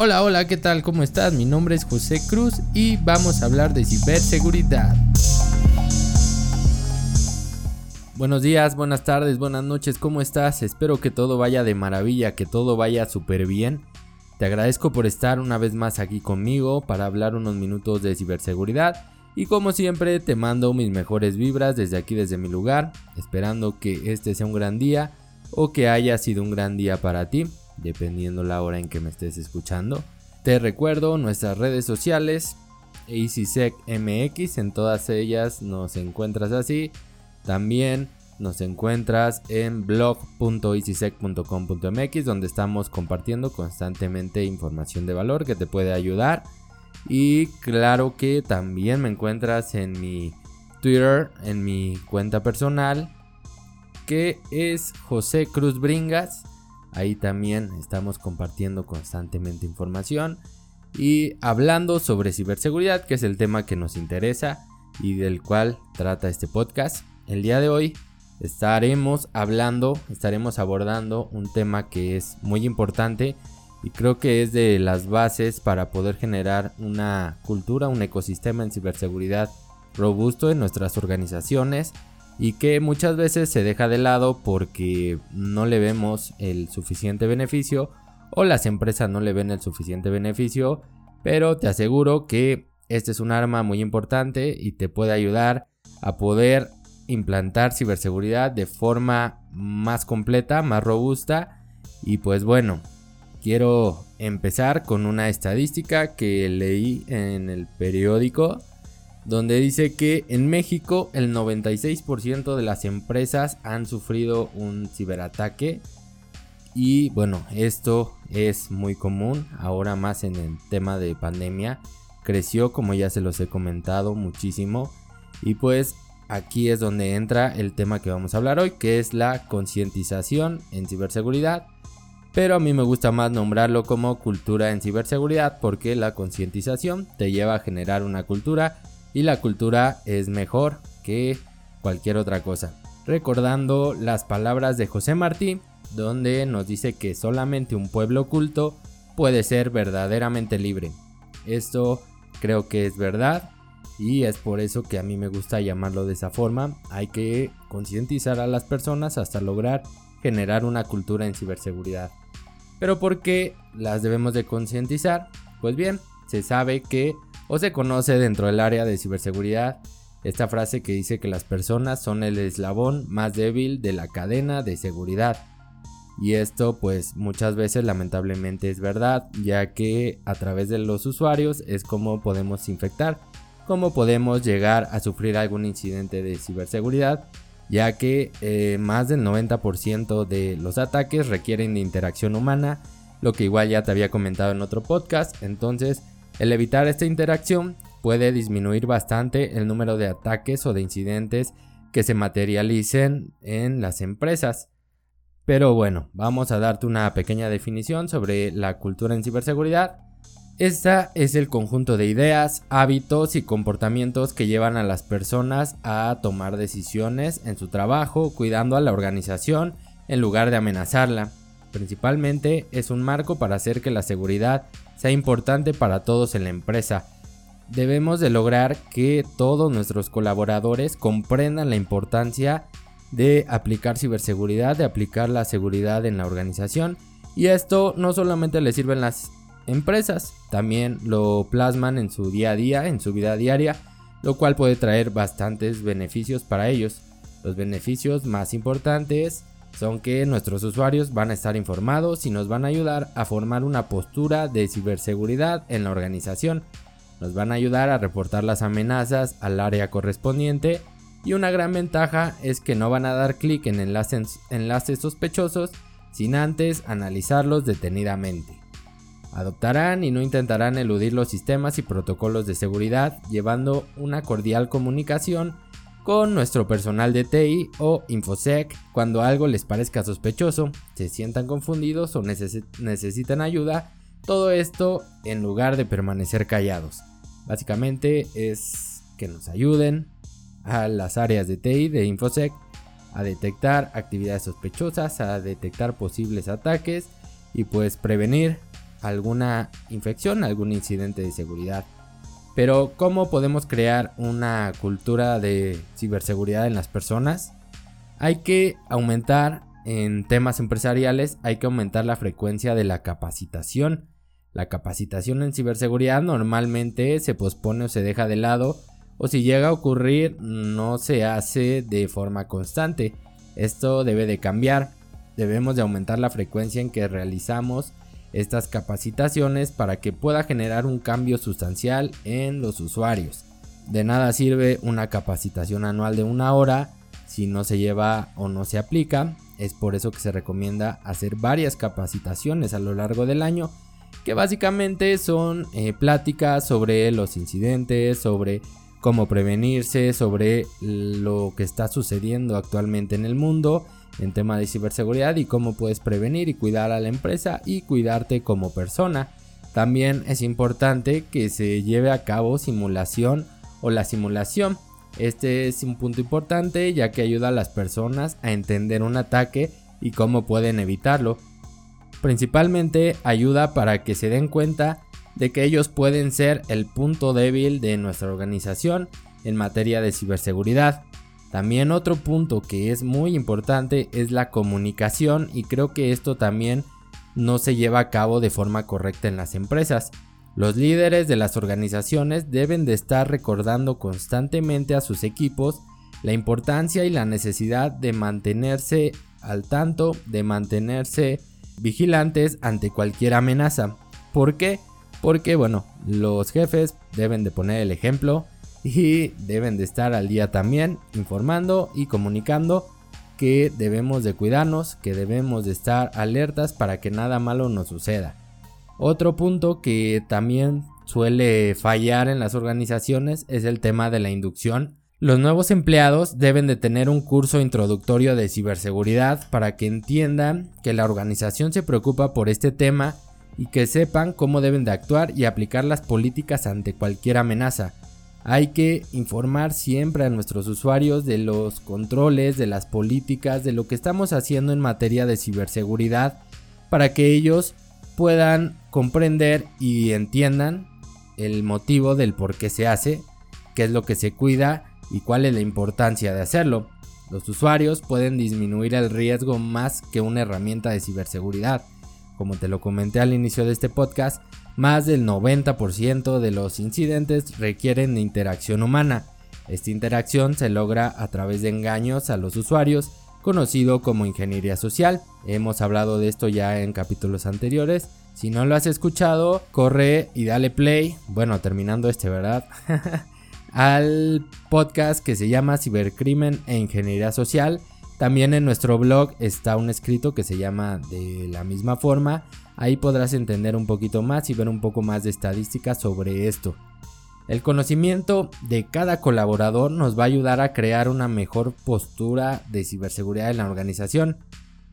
Hola, hola, ¿qué tal? ¿Cómo estás? Mi nombre es José Cruz y vamos a hablar de ciberseguridad. Buenos días, buenas tardes, buenas noches, ¿cómo estás? Espero que todo vaya de maravilla, que todo vaya súper bien. Te agradezco por estar una vez más aquí conmigo para hablar unos minutos de ciberseguridad y como siempre te mando mis mejores vibras desde aquí, desde mi lugar, esperando que este sea un gran día o que haya sido un gran día para ti dependiendo la hora en que me estés escuchando. Te recuerdo nuestras redes sociales, ACSecMX, en todas ellas nos encuentras así. También nos encuentras en blog.easysec.com.mx donde estamos compartiendo constantemente información de valor que te puede ayudar. Y claro que también me encuentras en mi Twitter, en mi cuenta personal, que es José Cruz Bringas. Ahí también estamos compartiendo constantemente información y hablando sobre ciberseguridad, que es el tema que nos interesa y del cual trata este podcast. El día de hoy estaremos hablando, estaremos abordando un tema que es muy importante y creo que es de las bases para poder generar una cultura, un ecosistema en ciberseguridad robusto en nuestras organizaciones y que muchas veces se deja de lado porque no le vemos el suficiente beneficio o las empresas no le ven el suficiente beneficio, pero te aseguro que este es un arma muy importante y te puede ayudar a poder implantar ciberseguridad de forma más completa, más robusta. Y pues bueno, quiero empezar con una estadística que leí en el periódico donde dice que en México el 96% de las empresas han sufrido un ciberataque. Y bueno, esto es muy común, ahora más en el tema de pandemia. Creció, como ya se los he comentado, muchísimo. Y pues aquí es donde entra el tema que vamos a hablar hoy, que es la concientización en ciberseguridad. Pero a mí me gusta más nombrarlo como cultura en ciberseguridad porque la concientización te lleva a generar una cultura y la cultura es mejor que cualquier otra cosa. Recordando las palabras de José Martí, donde nos dice que solamente un pueblo culto puede ser verdaderamente libre. Esto creo que es verdad y es por eso que a mí me gusta llamarlo de esa forma. Hay que concientizar a las personas hasta lograr generar una cultura en ciberseguridad. Pero ¿por qué las debemos de concientizar? Pues bien, se sabe que o se conoce dentro del área de ciberseguridad esta frase que dice que las personas son el eslabón más débil de la cadena de seguridad. Y esto pues muchas veces lamentablemente es verdad, ya que a través de los usuarios es como podemos infectar, como podemos llegar a sufrir algún incidente de ciberseguridad, ya que eh, más del 90% de los ataques requieren de interacción humana, lo que igual ya te había comentado en otro podcast, entonces el evitar esta interacción puede disminuir bastante el número de ataques o de incidentes que se materialicen en las empresas. Pero bueno, vamos a darte una pequeña definición sobre la cultura en ciberseguridad. Esta es el conjunto de ideas, hábitos y comportamientos que llevan a las personas a tomar decisiones en su trabajo, cuidando a la organización en lugar de amenazarla. Principalmente es un marco para hacer que la seguridad sea importante para todos en la empresa. Debemos de lograr que todos nuestros colaboradores comprendan la importancia de aplicar ciberseguridad, de aplicar la seguridad en la organización. Y esto no solamente le sirve en las empresas, también lo plasman en su día a día, en su vida diaria, lo cual puede traer bastantes beneficios para ellos. Los beneficios más importantes son que nuestros usuarios van a estar informados y nos van a ayudar a formar una postura de ciberseguridad en la organización. Nos van a ayudar a reportar las amenazas al área correspondiente y una gran ventaja es que no van a dar clic en enlaces, sospechosos sin antes analizarlos detenidamente. Adoptarán y no intentarán eludir los sistemas y protocolos de seguridad llevando una cordial comunicación con nuestro personal de TI o Infosec cuando algo les parezca sospechoso, se sientan confundidos o necesitan ayuda, todo esto en lugar de permanecer callados. Básicamente es que nos ayuden a las áreas de TI de Infosec a detectar actividades sospechosas, a detectar posibles ataques y pues prevenir alguna infección, algún incidente de seguridad. Pero ¿cómo podemos crear una cultura de ciberseguridad en las personas? Hay que aumentar en temas empresariales, hay que aumentar la frecuencia de la capacitación. La capacitación en ciberseguridad normalmente se pospone o se deja de lado o si llega a ocurrir no se hace de forma constante. Esto debe de cambiar. Debemos de aumentar la frecuencia en que realizamos estas capacitaciones para que pueda generar un cambio sustancial en los usuarios. De nada sirve una capacitación anual de una hora si no se lleva o no se aplica. Es por eso que se recomienda hacer varias capacitaciones a lo largo del año que básicamente son eh, pláticas sobre los incidentes, sobre cómo prevenirse, sobre lo que está sucediendo actualmente en el mundo en tema de ciberseguridad y cómo puedes prevenir y cuidar a la empresa y cuidarte como persona. También es importante que se lleve a cabo simulación o la simulación. Este es un punto importante ya que ayuda a las personas a entender un ataque y cómo pueden evitarlo. Principalmente ayuda para que se den cuenta de que ellos pueden ser el punto débil de nuestra organización en materia de ciberseguridad. También otro punto que es muy importante es la comunicación y creo que esto también no se lleva a cabo de forma correcta en las empresas. Los líderes de las organizaciones deben de estar recordando constantemente a sus equipos la importancia y la necesidad de mantenerse al tanto, de mantenerse vigilantes ante cualquier amenaza. ¿Por qué? Porque bueno, los jefes deben de poner el ejemplo y deben de estar al día también informando y comunicando que debemos de cuidarnos, que debemos de estar alertas para que nada malo nos suceda. Otro punto que también suele fallar en las organizaciones es el tema de la inducción. Los nuevos empleados deben de tener un curso introductorio de ciberseguridad para que entiendan que la organización se preocupa por este tema y que sepan cómo deben de actuar y aplicar las políticas ante cualquier amenaza. Hay que informar siempre a nuestros usuarios de los controles, de las políticas, de lo que estamos haciendo en materia de ciberseguridad para que ellos puedan comprender y entiendan el motivo del por qué se hace, qué es lo que se cuida y cuál es la importancia de hacerlo. Los usuarios pueden disminuir el riesgo más que una herramienta de ciberseguridad. Como te lo comenté al inicio de este podcast, más del 90% de los incidentes requieren de interacción humana. Esta interacción se logra a través de engaños a los usuarios, conocido como ingeniería social. Hemos hablado de esto ya en capítulos anteriores. Si no lo has escuchado, corre y dale play. Bueno, terminando este, ¿verdad? al podcast que se llama Cibercrimen e Ingeniería Social. También en nuestro blog está un escrito que se llama de la misma forma Ahí podrás entender un poquito más y ver un poco más de estadísticas sobre esto. El conocimiento de cada colaborador nos va a ayudar a crear una mejor postura de ciberseguridad en la organización.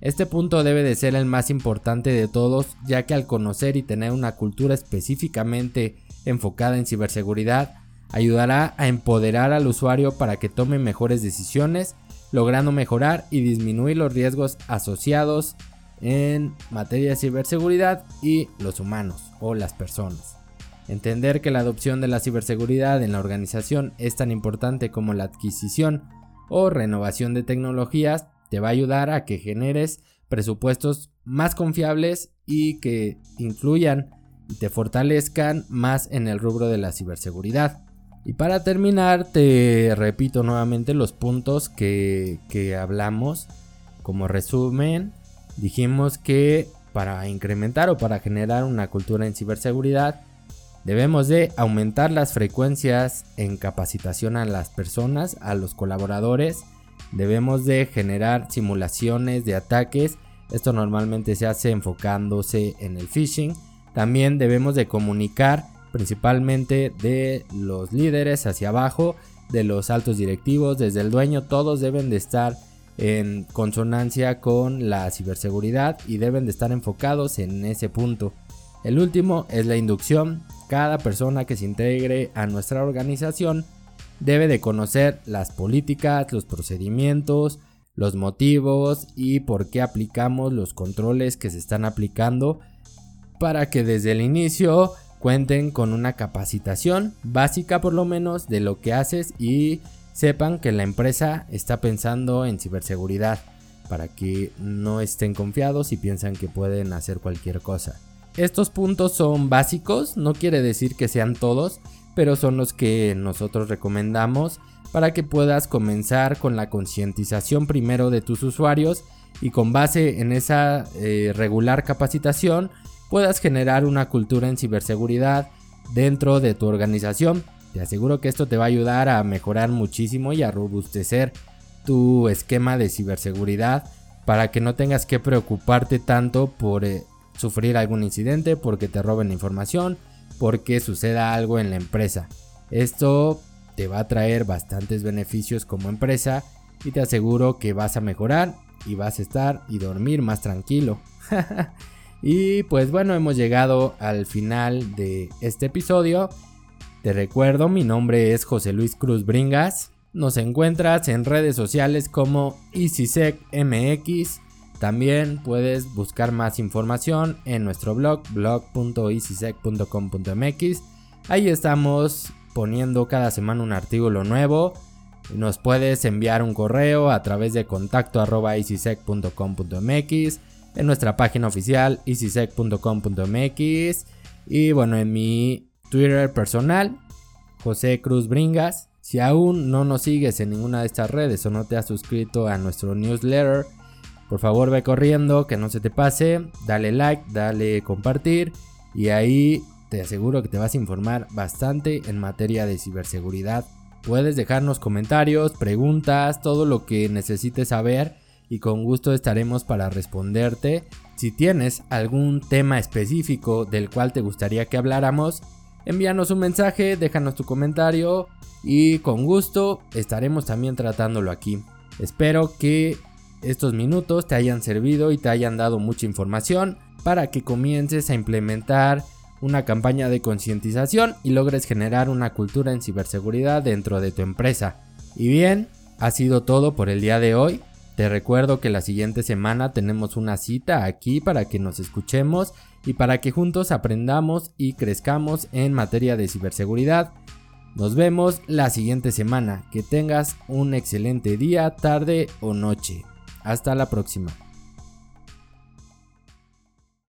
Este punto debe de ser el más importante de todos, ya que al conocer y tener una cultura específicamente enfocada en ciberseguridad, ayudará a empoderar al usuario para que tome mejores decisiones, logrando mejorar y disminuir los riesgos asociados en materia de ciberseguridad y los humanos o las personas. Entender que la adopción de la ciberseguridad en la organización es tan importante como la adquisición o renovación de tecnologías te va a ayudar a que generes presupuestos más confiables y que influyan y te fortalezcan más en el rubro de la ciberseguridad. Y para terminar, te repito nuevamente los puntos que, que hablamos. Como resumen dijimos que para incrementar o para generar una cultura en ciberseguridad, debemos de aumentar las frecuencias en capacitación a las personas, a los colaboradores, debemos de generar simulaciones de ataques, esto normalmente se hace enfocándose en el phishing, también debemos de comunicar principalmente de los líderes hacia abajo, de los altos directivos, desde el dueño, todos deben de estar en consonancia con la ciberseguridad y deben de estar enfocados en ese punto. El último es la inducción. Cada persona que se integre a nuestra organización debe de conocer las políticas, los procedimientos, los motivos y por qué aplicamos los controles que se están aplicando para que desde el inicio cuenten con una capacitación básica por lo menos de lo que haces y sepan que la empresa está pensando en ciberseguridad para que no estén confiados y piensan que pueden hacer cualquier cosa. Estos puntos son básicos, no quiere decir que sean todos, pero son los que nosotros recomendamos para que puedas comenzar con la concientización primero de tus usuarios y con base en esa eh, regular capacitación puedas generar una cultura en ciberseguridad dentro de tu organización. Te aseguro que esto te va a ayudar a mejorar muchísimo y a robustecer tu esquema de ciberseguridad para que no tengas que preocuparte tanto por eh, sufrir algún incidente, porque te roben información, porque suceda algo en la empresa. Esto te va a traer bastantes beneficios como empresa y te aseguro que vas a mejorar y vas a estar y dormir más tranquilo. y pues bueno, hemos llegado al final de este episodio. Te recuerdo, mi nombre es José Luis Cruz Bringas. Nos encuentras en redes sociales como EasySecMX. También puedes buscar más información en nuestro blog blog.easysec.com.mx. Ahí estamos poniendo cada semana un artículo nuevo. Nos puedes enviar un correo a través de contacto arroba easysec.com.mx en nuestra página oficial easysec.com.mx y bueno en mi Twitter personal José Cruz Bringas. Si aún no nos sigues en ninguna de estas redes o no te has suscrito a nuestro newsletter, por favor ve corriendo, que no se te pase, dale like, dale compartir y ahí te aseguro que te vas a informar bastante en materia de ciberseguridad. Puedes dejarnos comentarios, preguntas, todo lo que necesites saber y con gusto estaremos para responderte. Si tienes algún tema específico del cual te gustaría que habláramos, envíanos un mensaje, déjanos tu comentario y con gusto estaremos también tratándolo aquí. Espero que estos minutos te hayan servido y te hayan dado mucha información para que comiences a implementar una campaña de concientización y logres generar una cultura en ciberseguridad dentro de tu empresa. Y bien, ha sido todo por el día de hoy. Te recuerdo que la siguiente semana tenemos una cita aquí para que nos escuchemos y para que juntos aprendamos y crezcamos en materia de ciberseguridad. Nos vemos la siguiente semana. Que tengas un excelente día, tarde o noche. Hasta la próxima.